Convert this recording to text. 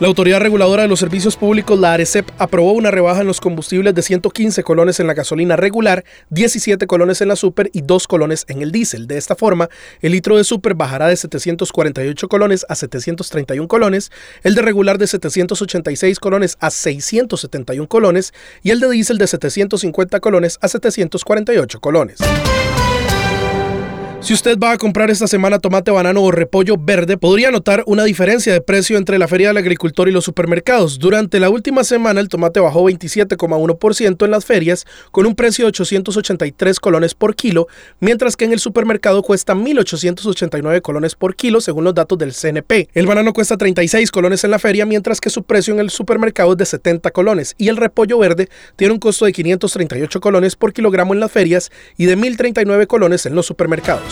La Autoridad Reguladora de los Servicios Públicos, la ARECEP, aprobó una rebaja en los combustibles de 115 colones en la gasolina regular, 17 colones en la super y 2 colones en el diésel. De esta forma, el litro de super bajará de 748 colones a 731 colones, el de regular de 786 colones a 671 colones y el de diésel de 750 colones a 748 colones. Si usted va a comprar esta semana tomate, banano o repollo verde, podría notar una diferencia de precio entre la Feria del Agricultor y los supermercados. Durante la última semana, el tomate bajó 27,1% en las ferias, con un precio de 883 colones por kilo, mientras que en el supermercado cuesta 1.889 colones por kilo, según los datos del CNP. El banano cuesta 36 colones en la feria, mientras que su precio en el supermercado es de 70 colones, y el repollo verde tiene un costo de 538 colones por kilogramo en las ferias y de 1.039 colones en los supermercados.